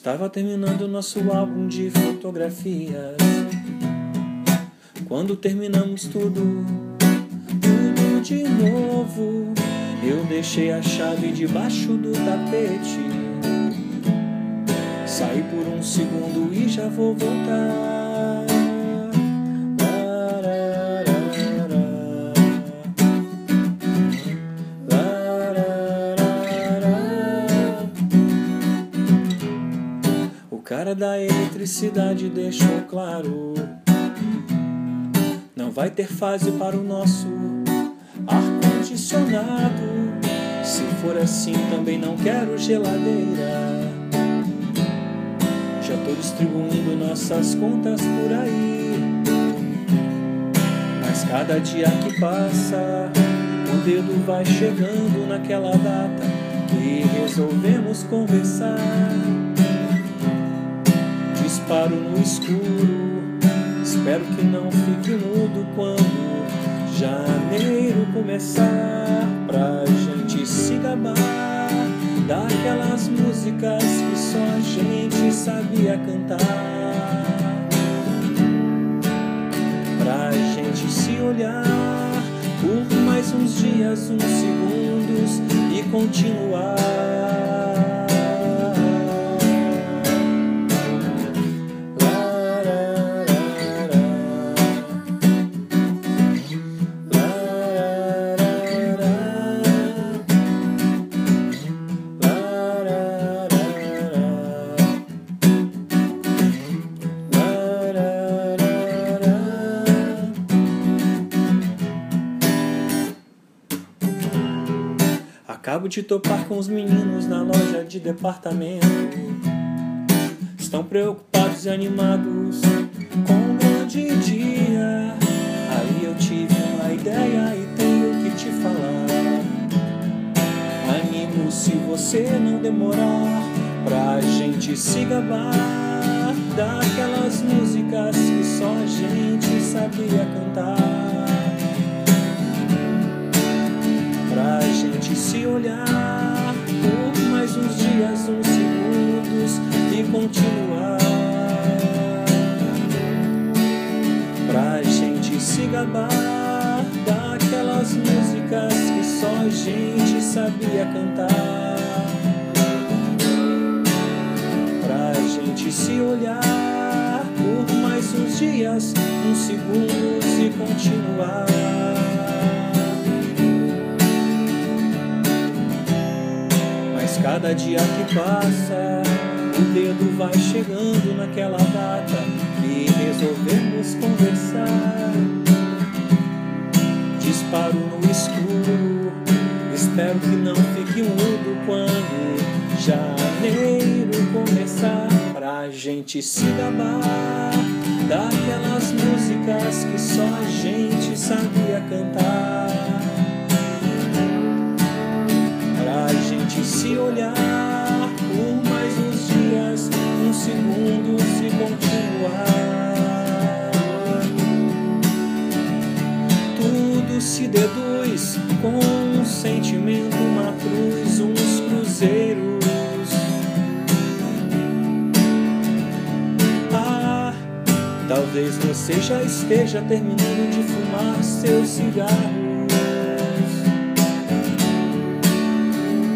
Estava terminando nosso álbum de fotografias. Quando terminamos tudo, tudo de novo, eu deixei a chave debaixo do tapete. Saí por um segundo e já vou voltar. Cara da eletricidade deixou claro. Não vai ter fase para o nosso ar-condicionado. Se for assim, também não quero geladeira. Já tô distribuindo nossas contas por aí. Mas cada dia que passa, o dedo vai chegando naquela data que resolvemos conversar. Disparo no escuro, espero que não fique mudo quando janeiro começar. Pra gente se gabar daquelas músicas que só a gente sabia cantar. Pra gente se olhar por mais uns dias, uns segundos e continuar. Acabo de topar com os meninos na loja de departamento. Estão preocupados e animados com um grande dia. Aí eu tive uma ideia e tenho que te falar. Animo se você não demorar pra gente se gabar daquelas músicas gente sabia cantar. Pra gente se olhar por mais uns dias, uns segundos e continuar. Mas cada dia que passa, o dedo vai chegando naquela data que resolvemos conversar. Disparo no escuro, espero que não fique mudo quando janeiro começar. Pra gente se gabar daquelas músicas que só a gente sabia cantar. Pra gente se olhar por mais uns dias, uns segundos e continuar. Tudo se deduz com um sentimento, uma cruz, uns cruzeiros. Ah, talvez você já esteja terminando de fumar seus cigarros.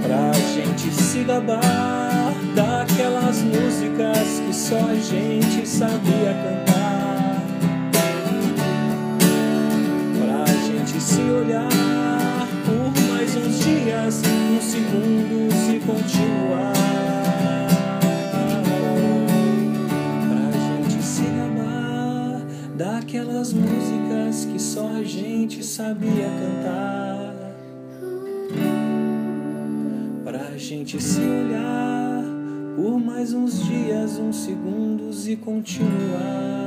Pra gente se gabar daquelas músicas que só a gente sabia cantar. Pra gente se olhar dias, uns segundos e continuar. Pra gente se gabar daquelas músicas que só a gente sabia cantar. Pra gente se olhar por mais uns dias, uns segundos e continuar.